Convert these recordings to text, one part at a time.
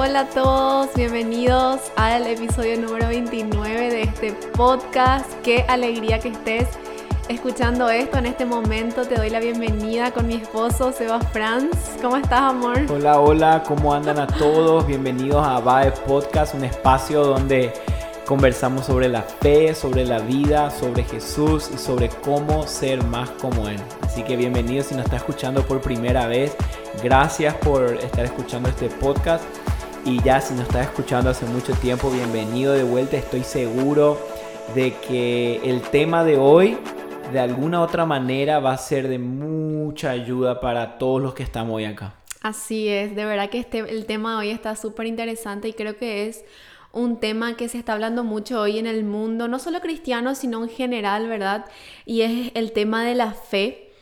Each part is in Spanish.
Hola a todos, bienvenidos al episodio número 29 de este podcast. Qué alegría que estés escuchando esto en este momento. Te doy la bienvenida con mi esposo Sebas Franz. ¿Cómo estás, amor? Hola, hola, ¿cómo andan a todos? Bienvenidos a Bae Podcast, un espacio donde conversamos sobre la fe, sobre la vida, sobre Jesús y sobre cómo ser más como Él. Así que bienvenidos si nos está escuchando por primera vez. Gracias por estar escuchando este podcast. Y ya si nos está escuchando hace mucho tiempo, bienvenido de vuelta. Estoy seguro de que el tema de hoy, de alguna otra manera, va a ser de mucha ayuda para todos los que estamos hoy acá. Así es, de verdad que este, el tema de hoy está súper interesante y creo que es un tema que se está hablando mucho hoy en el mundo, no solo cristiano, sino en general, ¿verdad? Y es el tema de la fe.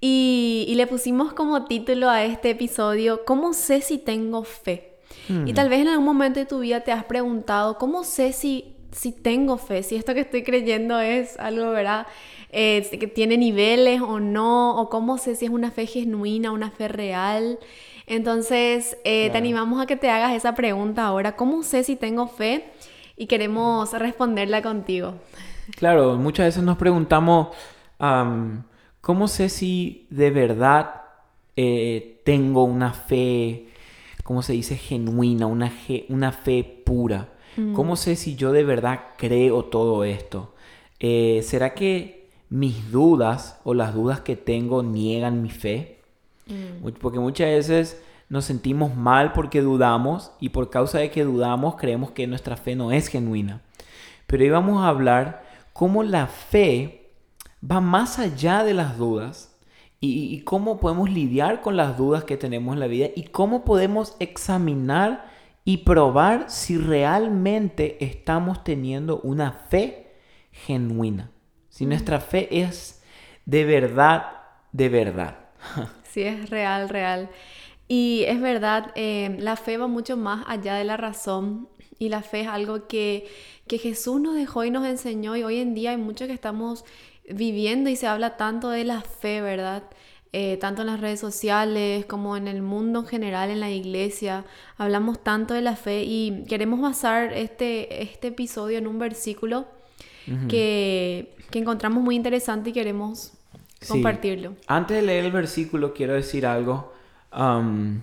Y, le pusimos como título a este episodio, ¿cómo sé si tengo fe? Y hmm. tal vez en algún momento de tu vida te has preguntado, ¿cómo sé si, si tengo fe? Si esto que estoy creyendo es algo, ¿verdad? Eh, que tiene niveles o no, o cómo sé si es una fe genuina, una fe real. Entonces, eh, te animamos a que te hagas esa pregunta ahora, ¿cómo sé si tengo fe? Y queremos responderla contigo. Claro, muchas veces nos preguntamos, ¿cómo sé si de verdad eh, tengo una fe, ¿cómo se dice? Genuina, una, una fe pura. Mm. ¿Cómo sé si yo de verdad creo todo esto? Eh, ¿Será que mis dudas o las dudas que tengo niegan mi fe? Mm. Porque muchas veces nos sentimos mal porque dudamos y por causa de que dudamos creemos que nuestra fe no es genuina. Pero hoy vamos a hablar cómo la fe va más allá de las dudas y, cómo podemos lidiar con las dudas que tenemos en la vida y cómo podemos examinar y probar si realmente estamos teniendo una fe genuina. Si mm. nuestra fe es de verdad, de verdad. Sí, es real, real. Y es verdad, eh, la fe va mucho más allá de la razón y la fe es algo que, que Jesús nos dejó y nos enseñó y hoy en día hay mucho que estamos viviendo y se habla tanto de la fe, ¿verdad? Eh, tanto en las redes sociales como en el mundo en general, en la iglesia, hablamos tanto de la fe y queremos basar este, este episodio en un versículo que, que encontramos muy interesante y queremos compartirlo. Antes de leer el versículo, quiero decir algo. en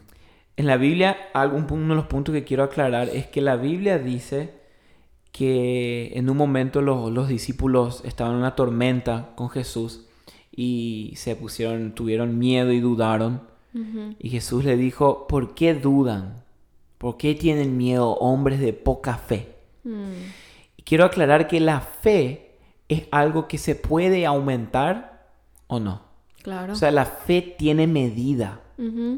la Biblia, algún, uno de los puntos que quiero aclarar es que la Biblia dice que en un momento los, discípulos estaban en una tormenta con Jesús y se pusieron, tuvieron miedo y dudaron. Y Jesús le dijo, ¿por qué dudan? ¿Por qué tienen miedo hombres de poca fe? Mm. quiero aclarar que la fe es algo que se puede aumentar o no. Claro. O sea, la fe tiene medida.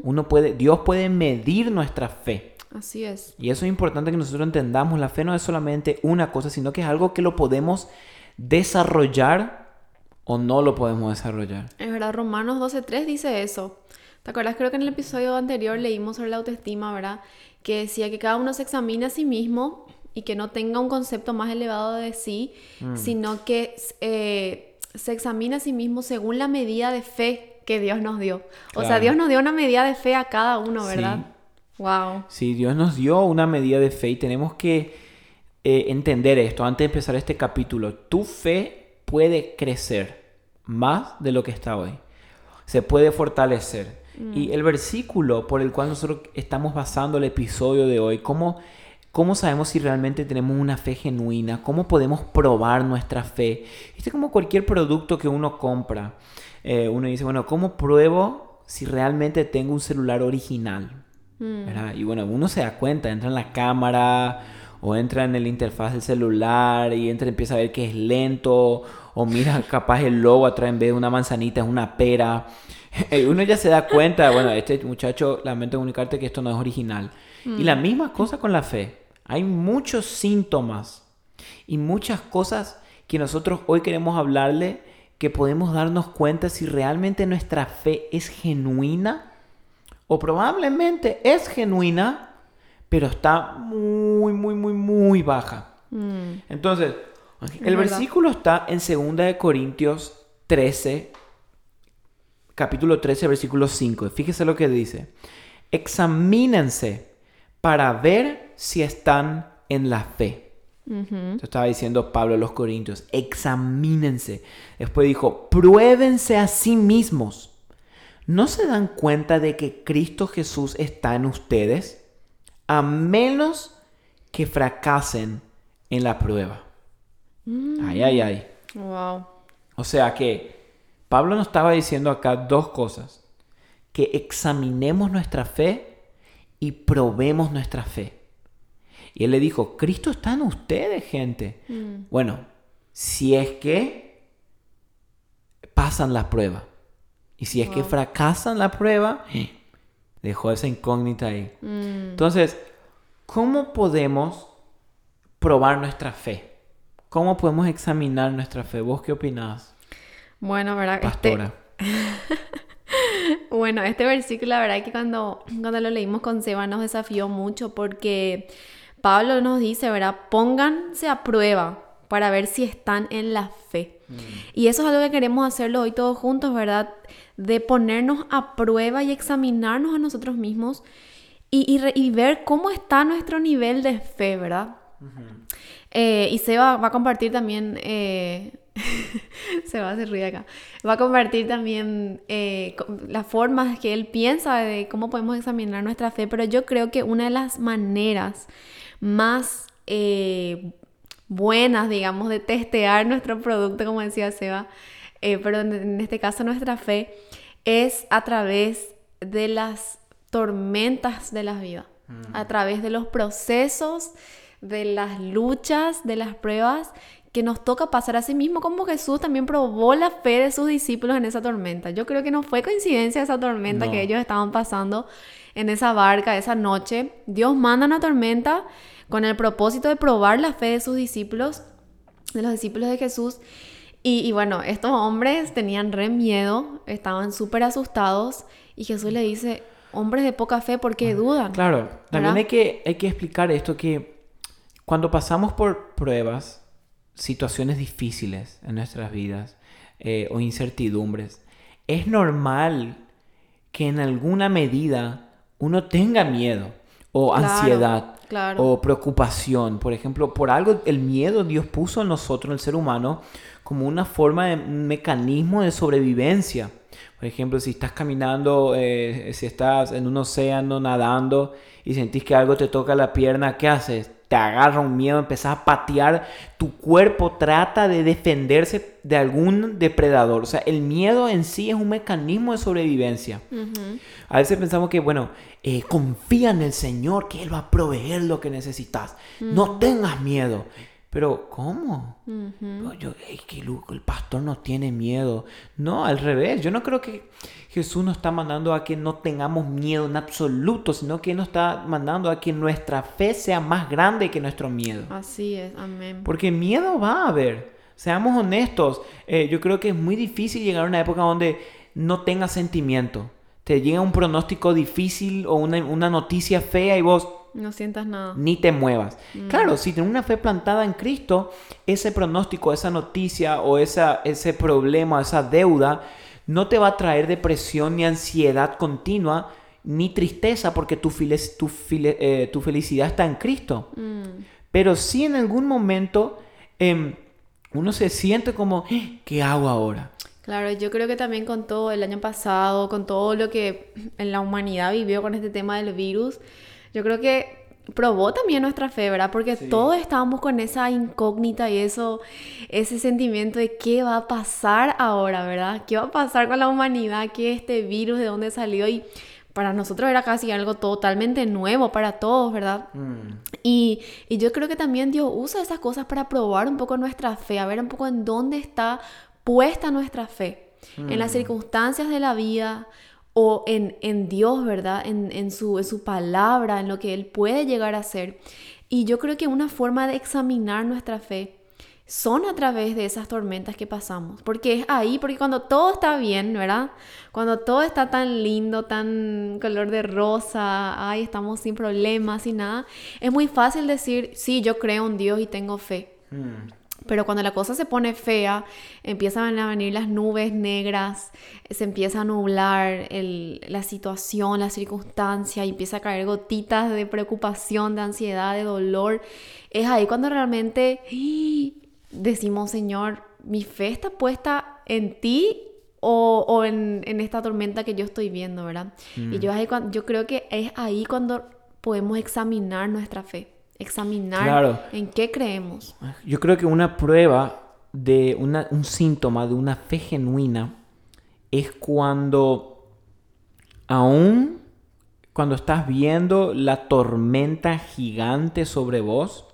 Uno puede, Dios puede medir nuestra fe. Así es. Y eso es importante que nosotros entendamos. La fe no es solamente una cosa, sino que es algo que lo podemos desarrollar o no lo podemos desarrollar. Es verdad, Romanos 12.3 dice eso. ¿Te acuerdas? Creo que en el episodio anterior leímos sobre la autoestima, ¿verdad? Que decía que cada uno se examine a sí mismo y que no tenga un concepto más elevado de sí, mm. sino que eh, se examina a sí mismo según la medida de fe que Dios nos dio. O sea, Dios nos dio una medida de fe a cada uno, ¿verdad? Sí. Wow. Sí, Dios nos dio una medida de fe y tenemos que eh, entender esto antes de empezar este capítulo. Tu fe puede crecer más de lo que está hoy. Se puede fortalecer. Mm. Y el versículo por el cual nosotros estamos basando el episodio de hoy, cómo ¿Cómo sabemos si realmente tenemos una fe genuina? ¿Cómo podemos probar nuestra fe? Es como cualquier producto que uno compra. Eh, uno dice, bueno, ¿cómo pruebo si realmente tengo un celular original? Mm. Y bueno, uno se da cuenta, entra en la cámara o entra en el interfaz del celular y entra, empieza a ver que es lento o mira capaz el logo atrás en vez de una manzanita es una pera. uno ya se da cuenta, bueno, este muchacho, lamento comunicarte que esto no es original. Y la mm. misma cosa con la fe. Hay muchos síntomas y muchas cosas que nosotros hoy queremos hablarle que podemos darnos cuenta si realmente nuestra fe es genuina o probablemente es genuina, pero está muy, muy, muy, muy baja. Mm. Entonces, el versículo está en 2 de Corintios 13, capítulo 13, versículo 5. Fíjese lo que dice. Examínense para ver si están en la fe. Esto estaba diciendo Pablo a los Corintios, examínense. Después dijo, pruébense a sí mismos. ¿No se dan cuenta de que Cristo Jesús está en ustedes? A menos que fracasen en la prueba. Mm. Ay, ay, ay. Wow. O sea que Pablo nos estaba diciendo acá dos cosas. Que examinemos nuestra fe y probemos nuestra fe. Y él le dijo, Cristo está en ustedes, gente. Mm. Bueno, si es que pasan la prueba. Y si es que fracasan la prueba, dejó esa incógnita ahí. Mm. Entonces, ¿cómo podemos probar nuestra fe? ¿Cómo podemos examinar nuestra fe? ¿Vos qué opinás? Bueno, ¿verdad? Este Pastora. bueno, este versículo, la verdad que cuando, cuando lo leímos con Seba nos desafió mucho porque Pablo nos dice, ¿verdad? Pónganse a prueba para ver si están en la fe. Mm. Y eso es algo que queremos hacerlo hoy todos juntos, ¿verdad? De ponernos a prueba y examinarnos a nosotros mismos y, ver cómo está nuestro nivel de fe, ¿verdad? Eh, y Seba va a compartir también, eh, se va a hacer ruido acá, va a compartir también eh, las formas que él piensa de cómo podemos examinar nuestra fe, pero yo creo que una de las maneras más eh, buenas, digamos, de testear nuestro producto, como decía Seba, eh, pero en este caso nuestra fe, es a través de las tormentas de la vida, mm. a través de los procesos, de las luchas, de las pruebas que nos toca pasar a sí mismo, como Jesús también probó la fe de sus discípulos en esa tormenta. Yo creo que no fue coincidencia esa tormenta que ellos estaban pasando en esa barca esa noche. Dios manda una tormenta con el propósito de probar la fe de sus discípulos, de los discípulos de Jesús. Y, bueno, estos hombres tenían re miedo, estaban súper asustados y Jesús le dice, hombres de poca fe, ¿por qué dudan? Claro, también hay que, hay que explicar esto que cuando pasamos por pruebas, situaciones difíciles en nuestras vidas eh, o incertidumbres, es normal que en alguna medida uno tenga miedo o ansiedad o preocupación. Por ejemplo, por algo, el miedo Dios puso en nosotros, el ser humano, como una forma de un mecanismo de sobrevivencia. Por ejemplo, si estás caminando, eh, si estás en un océano nadando y sentís que algo te toca la pierna, ¿qué haces? Te agarra un miedo, empezás a patear, tu cuerpo trata de defenderse de algún depredador. O sea, el miedo en sí es un mecanismo de sobrevivencia. A veces pensamos que, bueno, eh, confía en el Señor, que Él va a proveer lo que necesitas. No tengas miedo. Pero, ¿cómo? yo, que el pastor no tiene miedo. No, al revés. Yo no creo que Jesús nos está mandando a que no tengamos miedo en absoluto, sino que nos está mandando a que nuestra fe sea más grande que nuestro miedo. Así es, amén. Porque miedo va a haber. Seamos honestos. Eh, yo creo que es muy difícil llegar a una época donde no tengas sentimiento. Te llega un pronóstico difícil o una, una noticia fea y vos no sientas nada. Ni te muevas. Mm. Claro, si tienes una fe plantada en Cristo, ese pronóstico, esa noticia o esa, ese problema, esa deuda, no te va a traer depresión ni ansiedad continua, ni tristeza, porque tu, tu, eh, tu felicidad está en Cristo. Mm. Pero si en algún momento em, uno se siente como, eh, ¿qué hago ahora? Claro, yo creo que también con todo el año pasado, con todo lo que en la humanidad vivió con este tema del virus, yo creo que probó también nuestra fe, ¿verdad? Porque todos estábamos con esa incógnita y eso, ese sentimiento de qué va a pasar ahora, ¿verdad? ¿Qué va a pasar con la humanidad? ¿Qué este virus? ¿De dónde salió? Y para nosotros era casi algo totalmente nuevo para todos, ¿verdad? Mm. Y, y yo creo que también Dios usa esas cosas para probar un poco nuestra fe, a ver un poco en dónde está puesta nuestra fe. En las mm. circunstancias de la vida o en, en Dios, ¿verdad? En, en, su, en su palabra, en lo que Él puede llegar a ser. Y yo creo que una forma de examinar nuestra fe son a través de esas tormentas que pasamos. Porque es ahí, porque cuando todo está bien, ¿verdad? Cuando todo está tan lindo, tan color de rosa, ay, estamos sin problemas y nada, es muy fácil decir, sí, yo creo en Dios y tengo fe. Mm. Pero cuando la cosa se pone fea, empiezan a venir las nubes negras, se empieza a nublar la situación, la circunstancia, y empieza a caer gotitas de preocupación, de ansiedad, de dolor. Es ahí cuando realmente decimos, Señor, mi fe está puesta en ti o, en, esta tormenta que yo estoy viendo, ¿verdad? Y yo, mm. yo creo que es ahí cuando podemos examinar nuestra fe examinar en qué creemos. Yo creo que una prueba de un síntoma de una fe genuina es cuando aún cuando estás viendo la tormenta gigante sobre vos,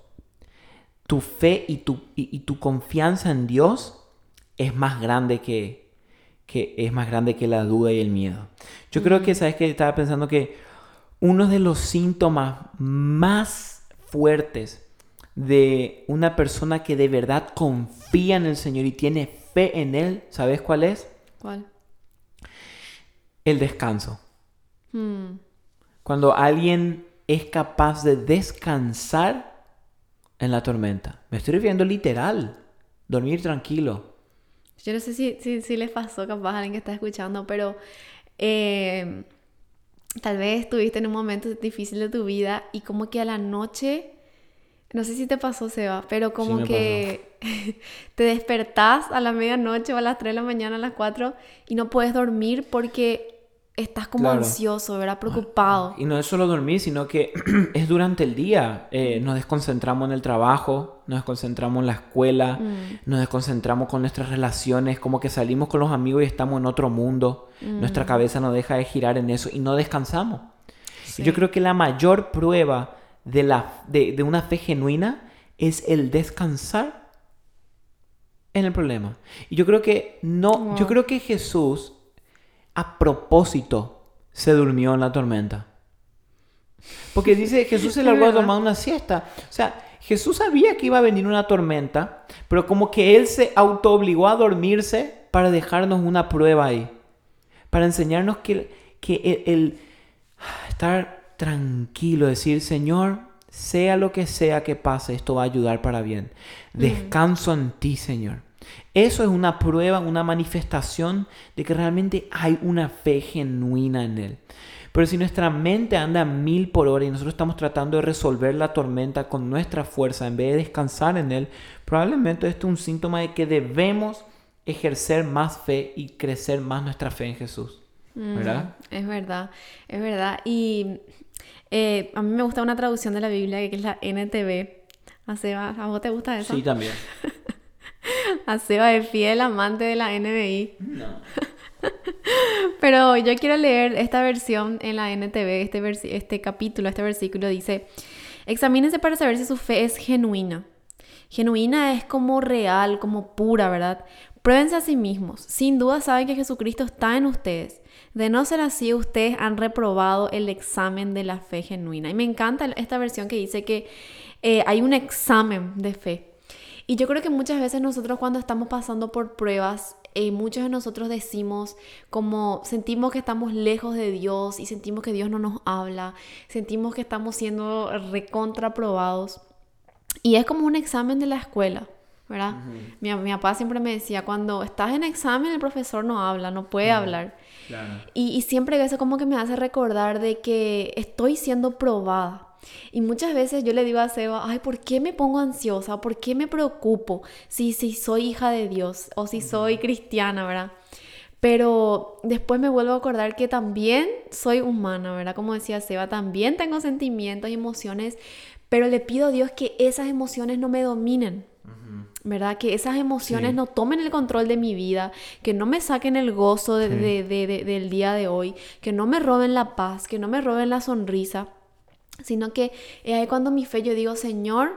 tu fe y tu, y, tu confianza en Dios es más grande que, que, es más grande que la duda y el miedo. Yo creo que, ¿sabes que Estaba pensando que uno de los síntomas más fuertes de una persona que de verdad confía en el Señor y tiene fe en Él, ¿sabes cuál es? ¿Cuál? El descanso. Hmm. Cuando alguien es capaz de descansar en la tormenta. Me estoy refiriendo literal. Dormir tranquilo. Yo no sé si, si, les pasó capaz a alguien que está escuchando, pero eh, tal vez estuviste en un momento difícil de tu vida y como que a la noche, no sé si te pasó, Seba, pero como que te despertás a la medianoche o a las 3 de la mañana, a las 4 y no puedes dormir porque estás como ansioso, ¿verdad? Preocupado. Y no es solo dormir, sino que es durante el día. Eh, nos desconcentramos en el trabajo, nos desconcentramos en la escuela, mm. nos desconcentramos con nuestras relaciones, como que salimos con los amigos y estamos en otro mundo. Nuestra mm. cabeza no deja de girar en eso y no descansamos. Y yo creo que la mayor prueba de, la, de, una fe genuina es el descansar en el problema. Y yo creo que no, yo creo que Jesús a propósito se durmió en la tormenta. Porque dice, Jesús se largó a tomar una siesta. O sea, Jesús sabía que iba a venir una tormenta, pero como que él se autoobligó a dormirse para dejarnos una prueba ahí. Para enseñarnos que, que el, estar tranquilo, decir, Señor, sea lo que sea que pase, esto va a ayudar para bien. Descanso en ti, Señor. Eso es una prueba, una manifestación de que realmente hay una fe genuina en Él. Pero si nuestra mente anda a mil por hora y nosotros estamos tratando de resolver la tormenta con nuestra fuerza en vez de descansar en Él, probablemente esto es un síntoma de que debemos ejercer más fe y crecer más nuestra fe en Jesús. ¿Verdad? es verdad, es verdad. Y eh, a mí me gusta una traducción de la Biblia que es la NTV. ¿A vos te gusta eso? Sí, también. a Seba de fiel amante de la NBI. No. Pero yo quiero leer esta versión en la NTV, este, este capítulo, este versículo dice, examínense para saber si su fe es genuina. Genuina es como real, como pura, ¿verdad? Pruébense a sí mismos. Sin duda saben que Jesucristo está en ustedes. De no ser así, ustedes han reprobado el examen de la fe genuina. Y me encanta esta versión que dice que eh, hay un examen de fe. Y yo creo que muchas veces nosotros cuando estamos pasando por pruebas, eh, muchos de nosotros decimos como sentimos que estamos lejos de Dios y sentimos que Dios no nos habla, sentimos que estamos siendo recontraprobados. Y es como un examen de la escuela, ¿verdad? mi, mi, papá siempre me decía, cuando estás en examen el profesor no habla, no puede hablar. Y, y siempre eso como que me hace recordar de que estoy siendo probada. Y muchas veces yo le digo a Seba, ay, ¿por qué me pongo ansiosa? ¿Por qué me preocupo si, si soy hija de Dios o si soy cristiana, verdad? Pero después me vuelvo a acordar que también soy humana, ¿verdad? Como decía Seba, también tengo sentimientos y emociones, pero le pido a Dios que esas emociones no me dominen. ¿verdad? Que esas emociones no tomen el control de mi vida, que no me saquen el gozo del día de hoy, que no me roben la paz, que no me roben la sonrisa, sino que es ahí cuando mi fe, yo digo, Señor,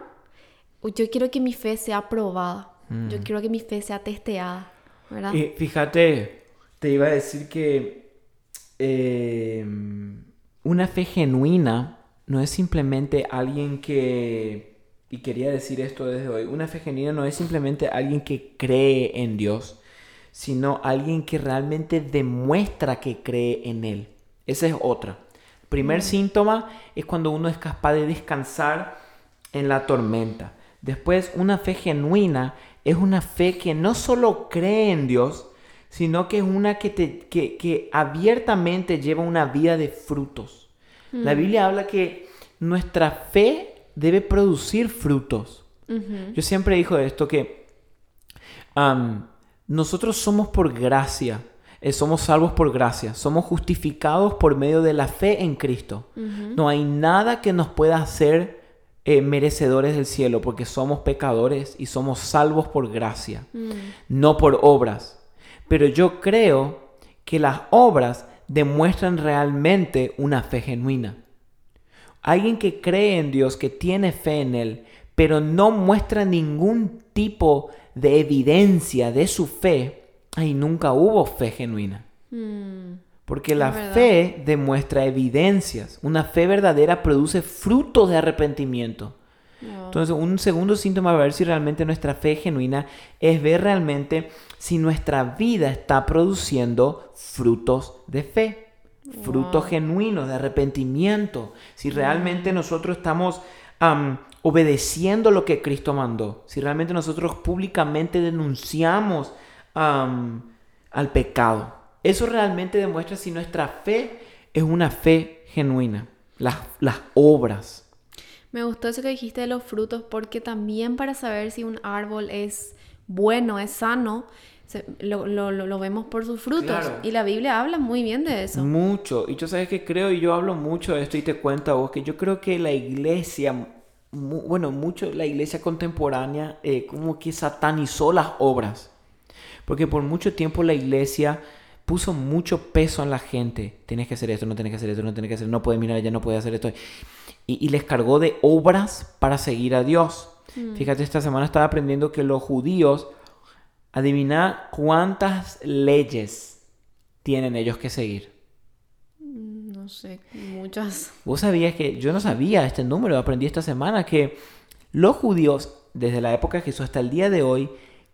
yo quiero que mi fe sea probada, yo mm. quiero que mi fe sea testeada, ¿verdad? Y fíjate, te iba a decir que eh, una fe genuina no es simplemente alguien que, y quería decir esto desde hoy, una fe genuina no es simplemente alguien que cree en Dios, sino alguien que realmente demuestra que cree en Él. Esa es otra. Primer mm. síntoma es cuando uno es capaz de descansar en la tormenta. Después, una fe genuina es una fe que no solo cree en Dios, sino que es una que, te, que, abiertamente lleva una vida de frutos. La mm. Biblia habla que nuestra fe debe producir frutos. Yo siempre digo esto, que nosotros somos por gracia, eh, somos salvos por gracia, somos justificados por medio de la fe en Cristo. No hay nada que nos pueda hacer eh, merecedores del cielo, porque somos pecadores y somos salvos por gracia, mm. no por obras. Pero yo creo que las obras demuestran realmente una fe genuina. Alguien que cree en Dios, que tiene fe en Él, pero no muestra ningún tipo de evidencia de su fe, ahí nunca hubo fe genuina. Mm, Porque la fe demuestra evidencias. Una fe verdadera produce frutos de arrepentimiento. Entonces, un segundo síntoma para ver si realmente nuestra fe es genuina es ver realmente si nuestra vida está produciendo frutos de fe, frutos genuinos de arrepentimiento, si realmente nosotros estamos obedeciendo lo que Cristo mandó, si realmente nosotros públicamente denunciamos al pecado. Eso realmente demuestra si nuestra fe es una fe genuina, las, las obras. Me gustó eso que dijiste de los frutos, porque también para saber si un árbol es bueno, es sano, lo, vemos por sus frutos. Y la Biblia habla muy bien de eso. Mucho. Y yo sabes que creo, y yo hablo mucho de esto y te cuento a vos, que yo creo que la iglesia, bueno, mucho la iglesia contemporánea, eh, como que satanizó las obras. Porque por mucho tiempo la iglesia puso mucho peso en la gente. Tienes que hacer esto, no tienes que hacer esto, no tienes que hacer, no puedes mirar allá, no puedes hacer esto y, les cargó de obras para seguir a Dios. Mm. Fíjate, esta semana estaba aprendiendo que los judíos, adivina cuántas leyes tienen ellos que seguir. Mm, no sé, muchas. Vos sabías que yo no sabía este número, aprendí esta semana que los judíos, desde la época de Jesús hasta el día de hoy,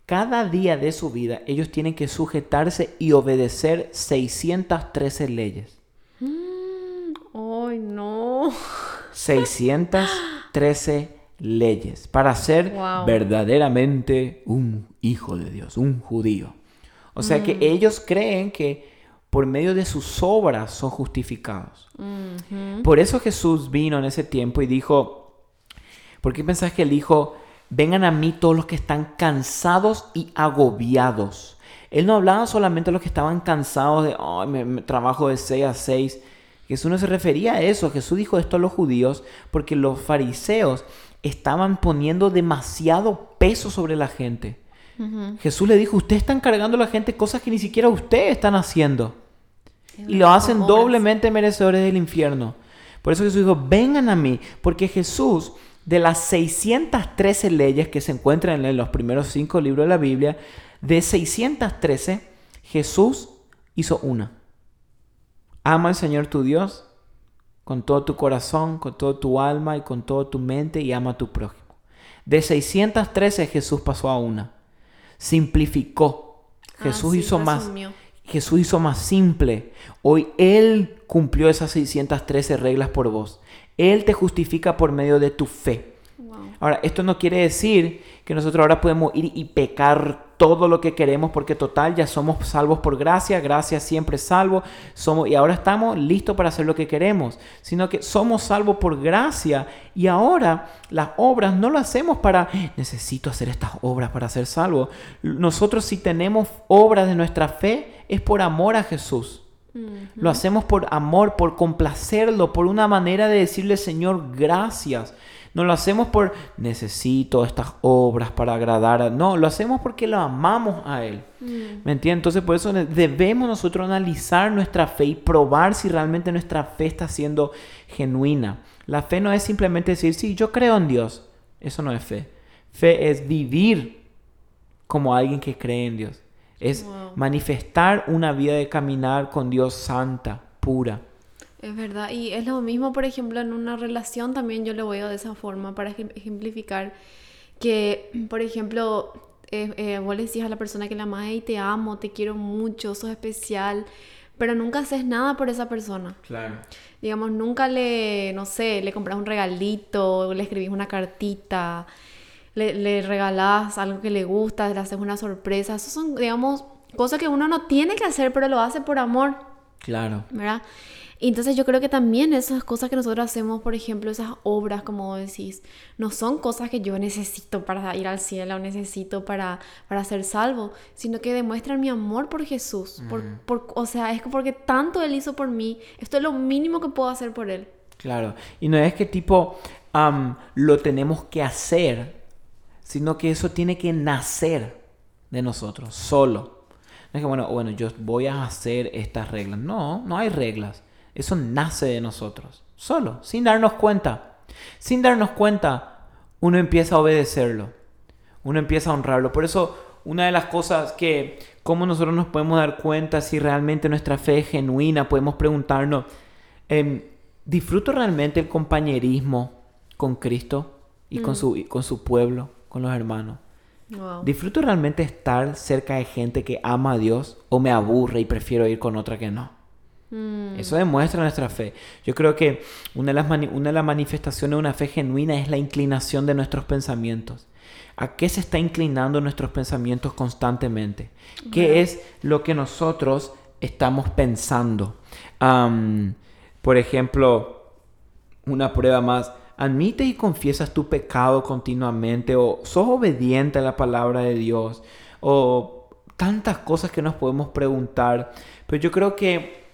cada día de su vida, ellos tienen que sujetarse y obedecer 613 leyes. ¡Ay, no! 613 leyes para ser verdaderamente un hijo de Dios, un judío. O sea que mm. ellos creen que por medio de sus obras son justificados. Por eso Jesús vino en ese tiempo y dijo, ¿por qué pensás que él dijo, vengan a mí todos los que están cansados y agobiados? Él no hablaba solamente a los que estaban cansados de, me, trabajo de 6 a 6 Jesús no se refería a eso. Jesús dijo esto a los judíos porque los fariseos estaban poniendo demasiado peso sobre la gente. Jesús le dijo, ustedes están cargando a la gente cosas que ni siquiera ustedes están haciendo. Y lo hacen doblemente merecedores del infierno. Por eso Jesús dijo, vengan a mí, porque Jesús, de las 613 leyes que se encuentran en los primeros cinco libros de la Biblia, de 613, Jesús hizo una. Ama al Señor tu Dios con todo tu corazón, con todo tu alma y con toda tu mente y ama a tu prójimo. De 613 Jesús pasó a una. Simplificó. Ah, Jesús hizo más. Jesús hizo más simple. Hoy Él cumplió esas 613 reglas por vos. Él te justifica por medio de tu fe. Ahora, esto no quiere decir que nosotros ahora podemos ir y pecar todo lo que queremos porque total ya somos salvos por gracia, gracia siempre salvo, somos y ahora estamos listos para hacer lo que queremos, sino que somos salvos por gracia y ahora las obras no lo hacemos para necesito hacer estas obras para ser salvo. Nosotros si tenemos obras de nuestra fe es por amor a Jesús. Lo hacemos por amor, por complacerlo, por una manera de decirle, Señor, gracias. No lo hacemos por necesito estas obras para agradar a... No, lo hacemos porque lo amamos a Él. Mm. ¿Me entiendes? Entonces por eso debemos nosotros analizar nuestra fe y probar si realmente nuestra fe está siendo genuina. La fe no es simplemente decir, sí, yo creo en Dios. Eso no es fe. Fe es vivir como alguien que cree en Dios. Es manifestar una vida de caminar con Dios santa, pura. Es verdad, y es lo mismo, por ejemplo, en una relación también yo lo veo de esa forma para ejemplificar que, por ejemplo, eh, eh, vos le decís a la persona que la amas y te amo, te quiero mucho, sos especial, pero nunca haces nada por esa persona. Claro. Digamos, nunca le, no sé, le compras un regalito, le escribís una cartita, le, le regalás algo que le gusta, le haces una sorpresa. Eso son, digamos, cosas que uno no tiene que hacer, pero lo hace por amor. Claro. ¿Verdad? Y entonces yo creo que también esas cosas que nosotros hacemos, por ejemplo, esas obras, como decís, no son cosas que yo necesito para ir al cielo o necesito para, para ser salvo, sino que demuestran mi amor por Jesús. Por, por, o sea, es porque tanto Él hizo por mí, esto es lo mínimo que puedo hacer por Él. Claro. Y no es que tipo lo tenemos que hacer, sino que eso tiene que nacer de nosotros, solo. No es que, bueno, bueno, yo voy a hacer estas reglas. No, no hay reglas. Eso nace de nosotros, solo, sin darnos cuenta. Sin darnos cuenta, uno empieza a obedecerlo, uno empieza a honrarlo. Por eso, una de las cosas que, cómo nosotros nos podemos dar cuenta si realmente nuestra fe es genuina, podemos preguntarnos, em, ¿disfruto realmente el compañerismo con Cristo y con, mm. su, con su pueblo, con los hermanos? ¿Disfruto realmente estar cerca de gente que ama a Dios o me aburre y prefiero ir con otra que no? Mm. Eso demuestra nuestra fe. Yo creo que una de, las una de las manifestaciones de una fe genuina es la inclinación de nuestros pensamientos. ¿A qué se está inclinando nuestros pensamientos constantemente? ¿Qué es lo que nosotros estamos pensando? por ejemplo, una prueba más. Admite y confiesas tu pecado continuamente o sos obediente a la palabra de Dios o tantas cosas que nos podemos preguntar. Pero yo creo que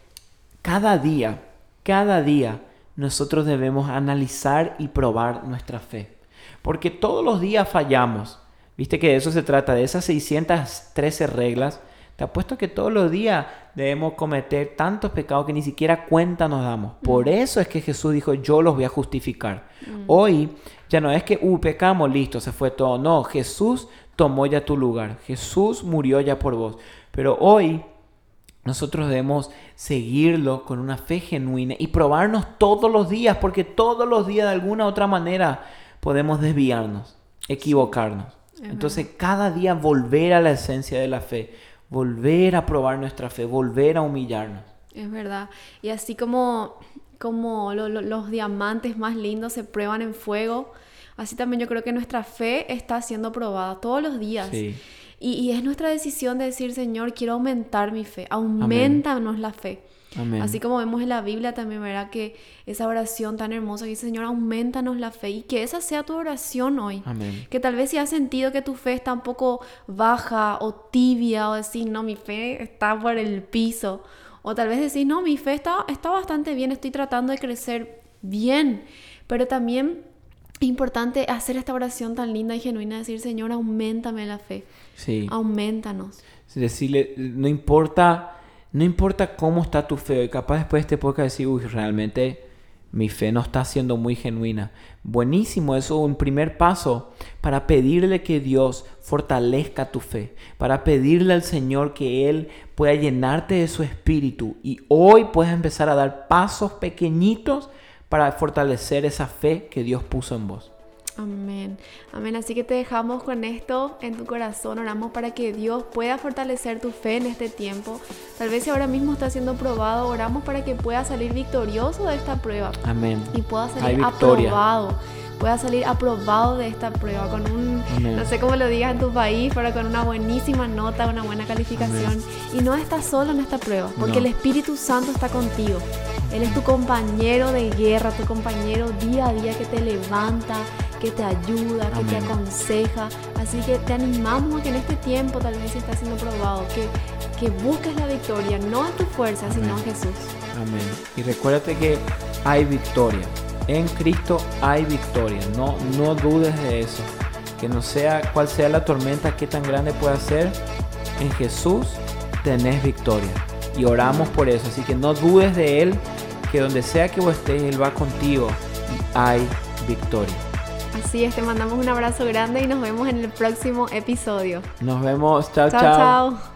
cada día, cada día, nosotros debemos analizar y probar nuestra fe. Porque todos los días fallamos. Viste que de eso se trata, de esas 613 reglas. Te apuesto que todos los días debemos cometer tantos pecados que ni siquiera cuenta nos damos. Por mm. eso es que Jesús dijo, yo los voy a justificar. Mm. Hoy ya no es que, uh, pecamos, listo, se fue todo. No, Jesús tomó ya tu lugar. Jesús murió ya por vos. Pero hoy nosotros debemos seguirlo con una fe genuina y probarnos todos los días, porque todos los días de alguna u otra manera podemos desviarnos, equivocarnos. Entonces cada día volver a la esencia de la fe, volver a probar nuestra fe, volver a humillarnos. Es verdad. Y así como, como los diamantes más lindos se prueban en fuego, así también yo creo que nuestra fe está siendo probada todos los días. Sí. Y, es nuestra decisión de decir, Señor, quiero aumentar mi fe. Aumentanos la fe. Así como vemos en la Biblia también, ¿verdad? Que esa oración tan hermosa que dice, Señor, aumentanos la fe y que esa sea tu oración hoy. Que tal vez si has sentido que tu fe está un poco baja o tibia o decir, no, mi fe está por el piso. O tal vez decir, no, mi fe está, está bastante bien, estoy tratando de crecer bien. Pero también es importante hacer esta oración tan linda y genuina, decir, Señor, aumentame la fe. Sí. Aumentanos. Decirle, no importa, no importa cómo está tu fe, capaz después de este decir, uy, realmente mi fe no está siendo muy genuina. Buenísimo, eso es un primer paso para pedirle que Dios fortalezca tu fe, para pedirle al Señor que Él pueda llenarte de su espíritu y hoy puedes empezar a dar pasos pequeñitos para fortalecer esa fe que Dios puso en vos. Amén. Amén. Así que te dejamos con esto en tu corazón. Oramos para que Dios pueda fortalecer tu fe en este tiempo. Tal vez si ahora mismo está siendo probado, oramos para que pueda salir victorioso de esta prueba. Amén. Y pueda salir aprobado. Pueda salir aprobado de esta prueba con un, no sé cómo lo digas en tu país, pero con una buenísima nota, una buena calificación. Y no estás solo en esta prueba, porque el Espíritu Santo está contigo. Él es tu compañero de guerra, tu compañero día a día que te levanta, que te ayuda, que te aconseja. Así que te animamos a que en este tiempo, tal vez si está siendo probado, que, que busques la victoria, no en tu fuerza, sino en Jesús. Amén. Y recuérdate que hay victoria. En Cristo hay victoria. No, no dudes de eso. Que no sea cual sea la tormenta, qué tan grande pueda ser, en Jesús tenés victoria. Y oramos por eso. Así que no dudes de Él que donde sea que vos estés, Él va contigo y hay victoria. Así es, te mandamos un abrazo grande y nos vemos en el próximo episodio. Nos vemos, chao, chao. chao.